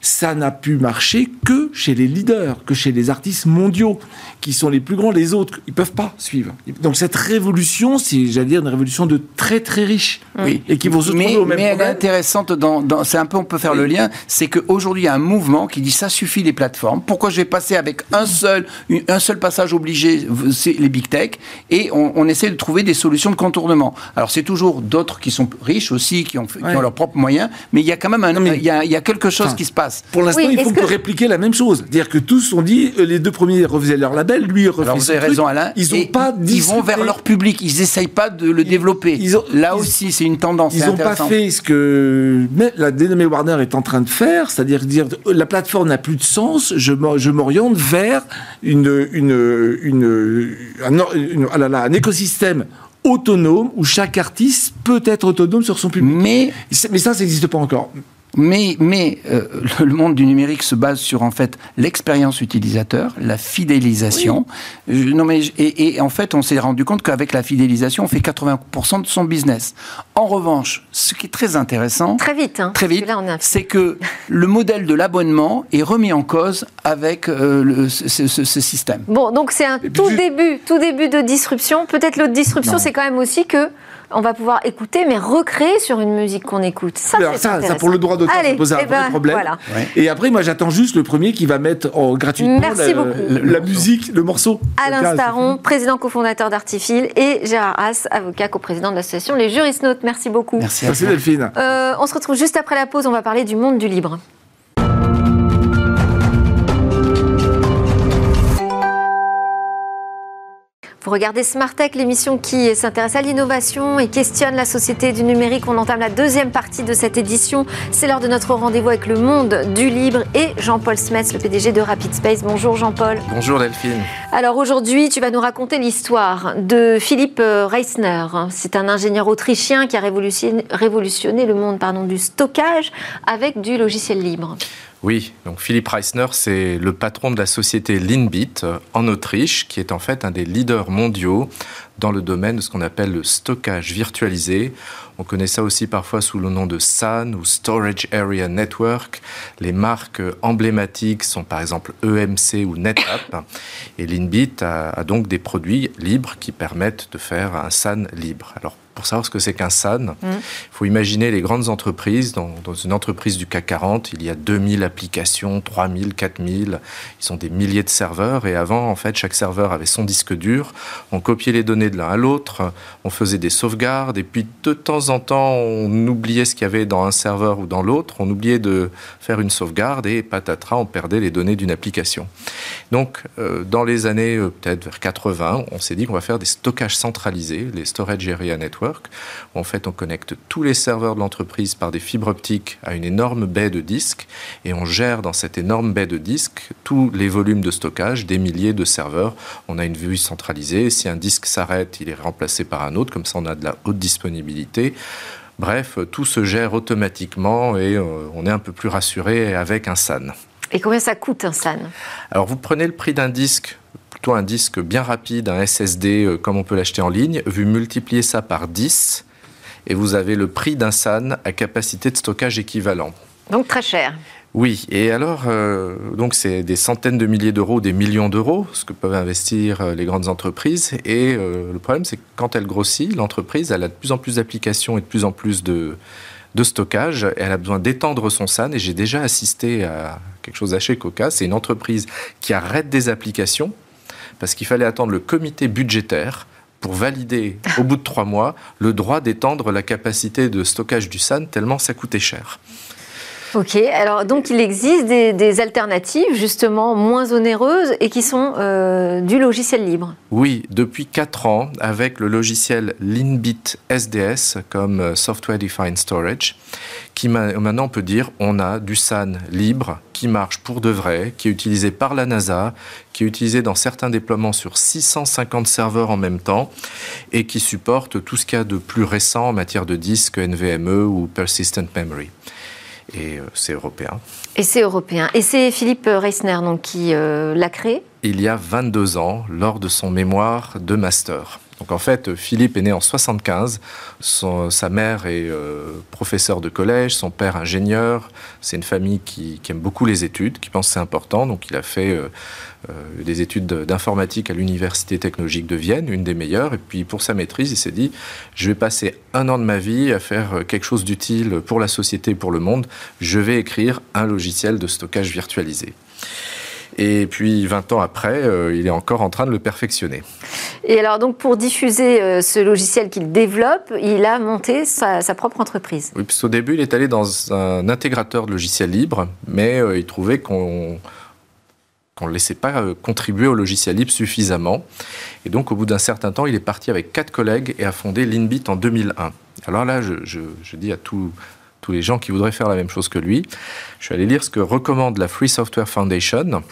ça n'a pu marcher que chez les leaders, que chez les artistes mondiaux, qui sont les plus grands. Les autres, ils peuvent pas suivre. Donc cette révolution, c'est, j'allais dire, une révolution de très très riches, oui. et qui vont se mais, trouver au même Mais elle est intéressante. Dans, dans c'est un peu, on peut faire le lien. C'est qu'aujourd'hui, il y a un mouvement qui dit ça suffit les plateformes. Pourquoi je vais passer avec un seul, un seul passage obligé, c'est les big tech, et on, on, essaie de trouver des solutions de contournement. Alors c'est toujours d'autres qui sont riches aussi, qui ont, qui ont leurs propres moyens, mais il y a quand même un, il, y a, il y a quelque chose enfin, qui se passe. Pour l'instant, oui, il faut que... répliquer la même chose. C'est-à-dire que tous ont dit, euh, les deux premiers refaisaient leur label, lui refait Alors vous avez raison, Alain. Ils ont pas Ils vont vers leur public, ils n'essayent pas de le développer. Ils ont, Là ils, aussi, c'est une tendance. Ils n'ont pas fait ce que la dénommée Warner est en train de faire, c'est-à-dire dire la plateforme n'a plus de sens, je m'oriente vers une, une, une, un, une, ah là là, un écosystème autonome où chaque artiste peut être autonome sur son public. Mais, mais ça, ça n'existe pas encore. Mais, mais euh, [LAUGHS] le monde du numérique se base sur en fait l'expérience utilisateur, la fidélisation. Oui. non mais et, et, en fait, on s'est rendu compte qu'avec la fidélisation, on fait 80% de son business. En revanche, ce qui est très intéressant, très vite, hein, très vite, c'est que le modèle de l'abonnement est remis en cause avec euh, le, ce, ce, ce, système. Bon, donc c'est un tout début, tout début de disruption. Peut-être l'autre disruption, c'est quand même aussi que on va pouvoir écouter, mais recréer sur une musique qu'on écoute. Ça, Alors, ça, ça, pour le droit d'auteur, ça pose un eh ben, vrai problème. Voilà. Ouais. Et après, moi, j'attends juste le premier qui va mettre en, gratuitement Merci la, la, la musique, le morceau. Alain Staron, président cofondateur d'Artifil, et Gérard Haas, avocat coprésident de l'association Les Juristes Notes. Merci beaucoup. Merci, Merci Delphine. Euh, on se retrouve juste après la pause. On va parler du monde du libre. Vous regardez Smart Tech, l'émission qui s'intéresse à l'innovation et questionne la société du numérique. On entame la deuxième partie de cette édition. C'est l'heure de notre rendez-vous avec le monde du libre et Jean-Paul Smets, le PDG de Rapid Space. Bonjour Jean-Paul. Bonjour Delphine. Alors aujourd'hui, tu vas nous raconter l'histoire de Philippe Reisner. C'est un ingénieur autrichien qui a révolutionné, révolutionné le monde pardon, du stockage avec du logiciel libre. Oui, donc Philippe Reisner, c'est le patron de la société Linbit en Autriche, qui est en fait un des leaders mondiaux dans le domaine de ce qu'on appelle le stockage virtualisé. On connaît ça aussi parfois sous le nom de SAN ou Storage Area Network. Les marques emblématiques sont par exemple EMC ou NetApp. Et Linbit a, a donc des produits libres qui permettent de faire un SAN libre. Alors pour savoir ce que c'est qu'un SAN, il mmh. faut imaginer les grandes entreprises. Dans, dans, une entreprise du CAC 40, il y a 2000 applications, 3000, 4000. Ils ont des milliers de serveurs. Et avant, en fait, chaque serveur avait son disque dur. On copiait les données de l'un à l'autre. On faisait des sauvegardes. Et puis, de temps en temps, on oubliait ce qu'il y avait dans un serveur ou dans l'autre. On oubliait de faire une sauvegarde. Et patatras, on perdait les données d'une application. Donc, euh, dans les années euh, peut-être vers 80, on s'est dit qu'on va faire des stockages centralisés, les Storage Area Network où en fait on connecte tous les serveurs de l'entreprise par des fibres optiques à une énorme baie de disques et on gère dans cette énorme baie de disques tous les volumes de stockage des milliers de serveurs. On a une vue centralisée. Si un disque s'arrête, il est remplacé par un autre. Comme ça, on a de la haute disponibilité. Bref, tout se gère automatiquement et euh, on est un peu plus rassuré avec un SAN. Et combien ça coûte un SAN? Alors vous prenez le prix d'un disque plutôt un disque bien rapide, un SSD euh, comme on peut l'acheter en ligne, vous multipliez ça par 10 et vous avez le prix d'un SAN à capacité de stockage équivalent. Donc très cher. Oui, et alors, euh, donc c'est des centaines de milliers d'euros, des millions d'euros, ce que peuvent investir euh, les grandes entreprises. Et euh, le problème, c'est que quand elle grossit, l'entreprise, elle a de plus en plus d'applications et de plus en plus de, de stockage. Et elle a besoin d'étendre son SAN. Et j'ai déjà assisté à quelque chose d'assez cocasse. C'est une entreprise qui arrête des applications parce qu'il fallait attendre le comité budgétaire pour valider au bout de trois mois le droit d'étendre la capacité de stockage du SAN tellement ça coûtait cher. Ok, alors donc il existe des, des, alternatives justement moins onéreuses et qui sont euh, du logiciel libre. Oui, depuis 4 ans, avec le logiciel Linbit SDS comme Software Defined Storage, qui maintenant on peut dire on a du SAN libre qui marche pour de vrai, qui est utilisé par la NASA, qui est utilisé dans certains déploiements sur 650 serveurs en même temps et qui supporte tout ce qu'il y a de plus récent en matière de disques NVMe ou Persistent Memory. Et euh, c'est européen. Et c'est européen. Et c'est Philippe Reisner donc, qui euh, l'a créé? Il y a 22 ans, lors de son mémoire de master. Donc en fait, Philippe est né en 75. sa mère est euh, professeure de collège, son père ingénieur. C'est une famille qui, aime beaucoup les études, qui pense que c'est important. Donc il a fait euh, euh, des études d'informatique à l'Université technologique de Vienne, une des meilleures. Et puis pour sa maîtrise, il s'est dit, je vais passer un an de ma vie à faire quelque chose d'utile pour la société pour le monde. Je vais écrire un logiciel de stockage virtualisé. Et puis 20 ans après, euh, il est encore en train de le perfectionner. Et alors donc pour diffuser euh, ce logiciel qu'il développe, il a monté sa, propre entreprise. Oui, parce qu'au début, il est allé dans un intégrateur de logiciels libres, mais euh, il trouvait qu'on qu'on ne laissait pas contribuer au logiciel libre suffisamment. Et donc, au bout d'un certain temps, il est parti avec quatre collègues et a fondé Linbit en 2001. Alors là, je, je dis à tous tous les gens qui voudraient faire la même chose que lui, je suis allé lire ce que recommande la Free Software Foundation,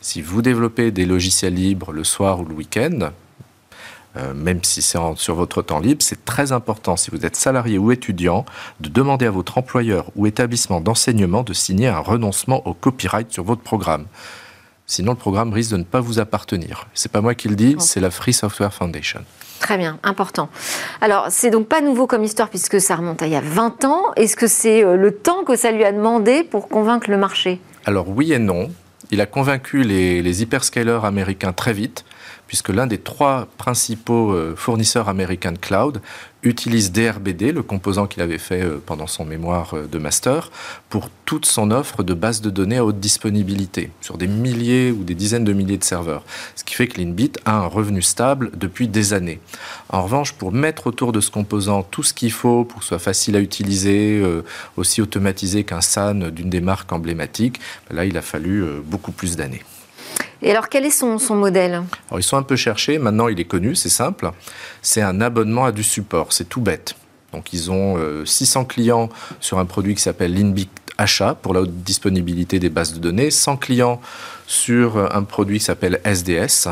si vous développez des logiciels libres le soir ou le week-end, euh, même si c'est sur votre temps libre, c'est très important, si vous êtes salarié ou étudiant, de demander à votre employeur ou établissement d'enseignement de signer un renoncement au copyright sur votre programme. Sinon, le programme risque de ne pas vous appartenir. C'est pas moi qui le dis, c'est la Free Software Foundation. Très bien, important. Alors, c'est donc pas nouveau comme histoire puisque ça remonte à il y a 20 ans. Est-ce que c'est euh, le temps que ça lui a demandé pour convaincre le marché? Alors, oui et non. Il a convaincu les, hyperscalers américains très vite, puisque l'un des trois principaux euh, fournisseurs américains de cloud utilise DRBD, le composant qu'il avait fait euh, pendant son mémoire euh, de master, pour toute son offre de bases de données à haute disponibilité, sur des milliers ou des dizaines de milliers de serveurs. Ce qui fait que Linbit a un revenu stable depuis des années. En revanche, pour mettre autour de ce composant tout ce qu'il faut pour que ce soit facile à utiliser, aussi automatisé qu'un SAN d'une des marques emblématiques, là, il a fallu beaucoup plus d'années. Et alors, quel est son, modèle? Alors, Ils sont un peu cherchés. Maintenant, il est connu, c'est simple. C'est un abonnement à du support. C'est tout bête. Donc, ils ont 600 euh, clients sur un produit qui s'appelle Linbit Achat pour la haute disponibilité des bases de données, 100 clients sur un produit qui s'appelle SDS.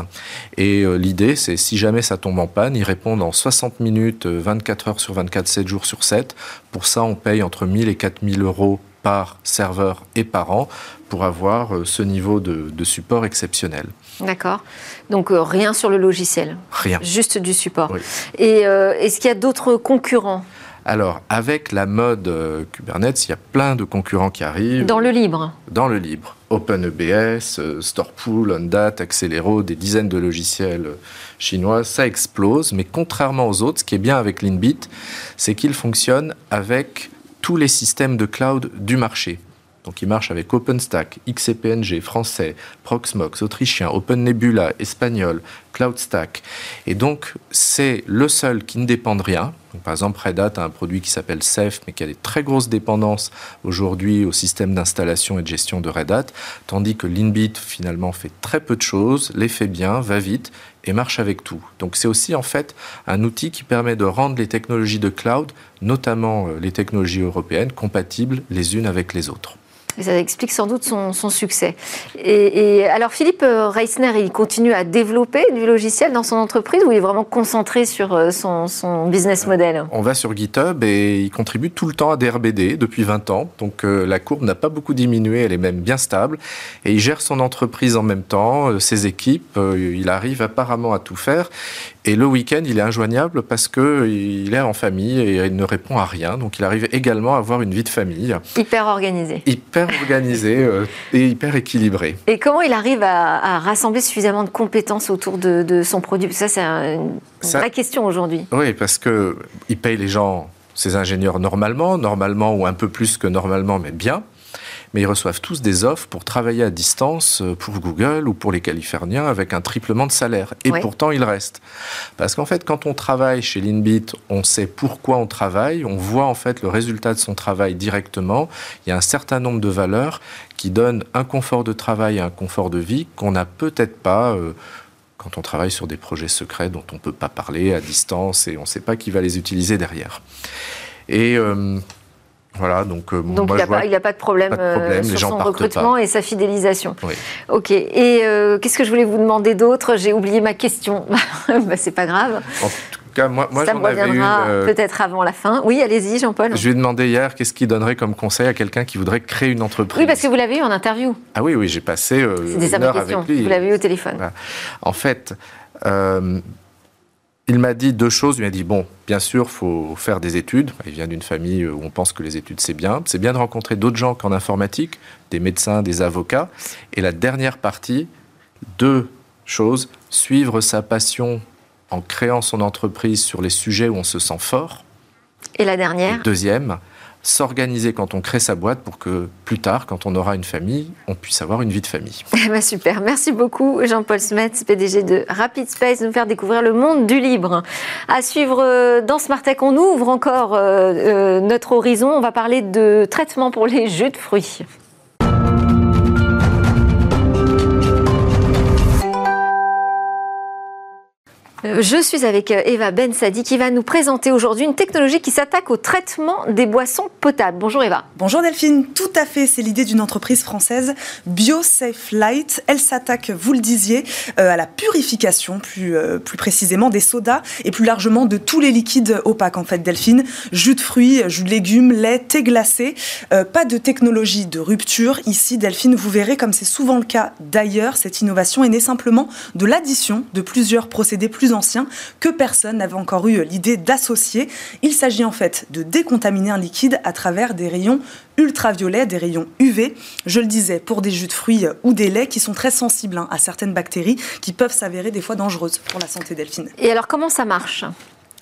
Et euh, l'idée, c'est si jamais ça tombe en panne, ils répondent en 60 minutes, 24 euh, heures sur 24, 7 jours sur 7. Pour ça, on paye entre 1000 et 4000 euros par serveur et par an pour avoir euh, ce niveau de, support exceptionnel. D'accord. Donc euh, rien sur le logiciel. Rien. Juste du support. Et euh, est-ce qu'il y a d'autres concurrents? Alors, avec la mode Kubernetes, il y a plein de concurrents qui arrivent. Dans le libre Dans le libre. OpenEBS, Storepool, Ondat, Accelero, des dizaines de logiciels chinois, ça explose. Mais contrairement aux autres, ce qui est bien avec Linbit, c'est qu'il fonctionne avec tous les systèmes de cloud du marché. Donc il marche avec OpenStack, XCPNG français, Proxmox autrichien, OpenNebula espagnol, CloudStack. Et donc c'est le seul qui ne dépend de rien. Par exemple, Red Hat a un produit qui s'appelle Ceph, mais qui a des très grosses dépendances aujourd'hui au système d'installation et de gestion de Red Hat, tandis que Linbit finalement fait très peu de choses, les fait bien, va vite et marche avec tout. Donc c'est aussi en fait un outil qui permet de rendre les technologies de cloud, notamment euh, les technologies européennes, compatibles les unes avec les autres. Et ça explique sans doute son, succès. Et, alors Philippe Reisner, il continue à développer du logiciel dans son entreprise ou il est vraiment concentré sur euh, son, business model On va sur GitHub et il contribue tout le temps à DRBD depuis 20 ans. Donc euh, la courbe n'a pas beaucoup diminué, elle est même bien stable. Et il gère son entreprise en même temps, euh, ses équipes. il arrive apparemment à tout faire. Et le week-end, il est injoignable parce qu'il est en famille et il ne répond à rien. Donc il arrive également à avoir une vie de famille. Hyper organisé. Hyper organisé euh, et hyper équilibré. Et comment il arrive à, rassembler suffisamment de compétences autour de, son produit? Ça, c'est une vraie question aujourd'hui. Oui, parce qu'il paye les gens, ses ingénieurs, normalement, normalement ou un peu plus que normalement, mais bien mais ils reçoivent tous des offres pour travailler à distance euh, pour Google ou pour les Californiens avec un triplement de salaire. Et pourtant, ils restent. Parce qu'en fait, quand on travaille chez Linbit, on sait pourquoi on travaille, on voit en fait le résultat de son travail directement. Il y a un certain nombre de valeurs qui donnent un confort de travail et un confort de vie qu'on n'a peut-être pas. Euh, quand on travaille sur des projets secrets dont on ne peut pas parler à distance et on ne sait pas qui va les utiliser derrière. Et euh, Voilà, donc, euh, donc il n'y a, pas de problème, euh, sur son recrutement et sa fidélisation. Oui. Ok. Et qu'est-ce que je voulais vous demander d'autre? J'ai oublié ma question. [LAUGHS] bah, c'est pas grave. En tout cas, moi, moi ça me reviendra peut-être avant la fin. Oui, allez-y, Jean-Paul. Je lui ai demandé hier qu'est-ce qu'il donnerait comme conseil à quelqu'un qui voudrait créer une entreprise? Oui, parce que vous l'avez eu en interview. Ah oui, oui, j'ai passé une heure avec lui. Vous l'avez eu au téléphone. En fait, il m'a dit deux choses. Il m'a dit bon, bien sûr, il faut faire des études. Il vient d'une famille où on pense que les études c'est bien. C'est bien de rencontrer d'autres gens qu'en informatique, des médecins, des avocats. Et la dernière partie, deux choses suivre sa passion en créant son entreprise sur les sujets où on se sent fort. Et la dernière? Deuxième, s'organiser quand on crée sa boîte pour que plus tard, quand on aura une famille, on puisse avoir une vie de famille. [LAUGHS] Eh ben, super, merci beaucoup Jean-Paul Smets, PDG de Rapid Space, de nous faire découvrir le monde du libre. À suivre euh, dans Smart Tech, on ouvre encore euh, euh, notre horizon, on va parler de traitement pour les jus de fruits. Je suis avec euh, Eva Ben Sadi qui va nous présenter aujourd'hui une technologie qui s'attaque au traitement des boissons potables. Bonjour Eva. Bonjour Delphine, tout à fait, c'est l'idée d'une entreprise française, BioSafe Light. Elle s'attaque, vous le disiez, euh, à la purification, plus, plus précisément des sodas et plus largement de tous les liquides opaques en fait Delphine. Jus de fruits, jus de légumes, lait, thé glacé. pas de technologie de rupture. Ici Delphine, vous verrez comme c'est souvent le cas d'ailleurs, cette innovation est née simplement de l'addition de plusieurs procédés ancien que personne n'avait encore eu l'idée d'associer. Il s'agit en fait de décontaminer un liquide à travers des rayons ultraviolets, des rayons UV. Je le disais, pour des jus de fruits ou des laits qui sont très sensibles hein, à certaines bactéries qui peuvent s'avérer des fois dangereuses pour la santé delphine. Et alors comment ça marche?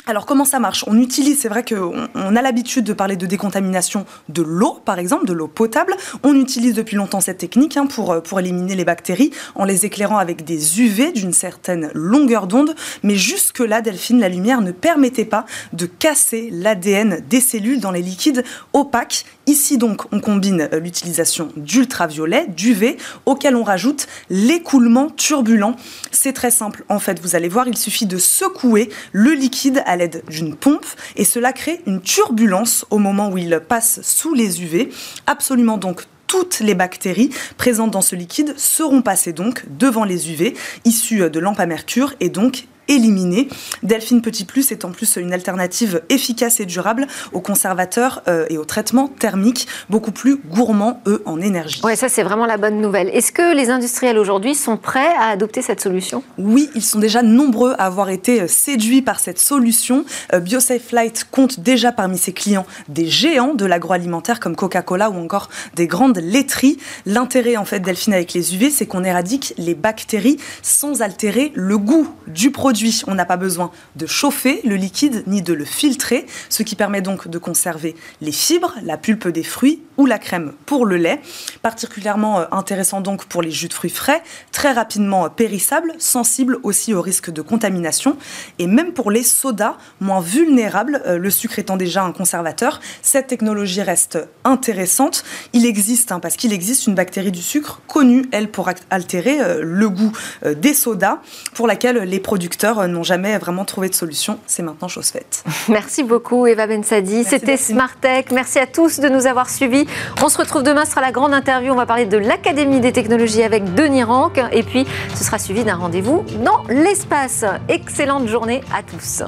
Alors comment ça marche? On utilise, c'est vrai qu'on on a l'habitude de parler de décontamination de l'eau, par exemple, de l'eau potable. On utilise depuis longtemps cette technique hein, pour, euh, pour éliminer les bactéries en les éclairant avec des UV d'une certaine longueur d'onde. Mais jusque-là, Delphine, la lumière ne permettait pas de casser l'ADN des cellules dans les liquides opaques. Ici donc, on combine euh, l'utilisation d'ultraviolet, d'UV, auquel on rajoute l'écoulement turbulent. C'est très simple, en fait, vous allez voir, il suffit de secouer le liquide à l'aide d'une pompe et cela crée une turbulence au moment où il passe sous les UV. Absolument donc toutes les bactéries présentes dans ce liquide seront passées donc devant les UV issus de lampes à mercure et donc éliminé. Delphine Petit Plus est en plus une alternative efficace et durable aux conservateurs euh, et aux traitements thermiques, beaucoup plus gourmands, eux, en énergie. Oui, ça c'est vraiment la bonne nouvelle. Est-ce que les industriels aujourd'hui sont prêts à adopter cette solution? Oui, ils sont déjà nombreux à avoir été euh, séduits par cette solution. Euh, BioSafe Flight compte déjà parmi ses clients des géants de l'agroalimentaire comme Coca-Cola ou encore des grandes laiteries. L'intérêt en fait Delphine avec les UV, c'est qu'on éradique les bactéries sans altérer le goût du produit on n'a pas besoin de chauffer le liquide ni de le filtrer, ce qui permet donc de conserver les fibres, la pulpe des fruits ou la crème pour le lait. Particulièrement euh, intéressant donc pour les jus de fruits frais, très rapidement euh, périssables, sensibles aussi au risque de contamination. Et même pour les sodas, moins vulnérables, euh, le sucre étant déjà un conservateur, cette technologie reste intéressante. Il existe, hein, parce qu'il existe une bactérie du sucre connue, elle, pour altérer le goût des sodas, pour laquelle les producteurs n'ont jamais vraiment trouvé de solution. C'est maintenant chose faite. [LAUGHS] Merci beaucoup Eva Bensadi. C'était Smart Tech. Merci à tous de nous avoir suivis. On se retrouve demain, ce sera la grande interview. On va parler de l'Académie des technologies avec Denis Rank. Et puis, ce sera suivi d'un rendez-vous dans l'espace. Excellente journée à tous.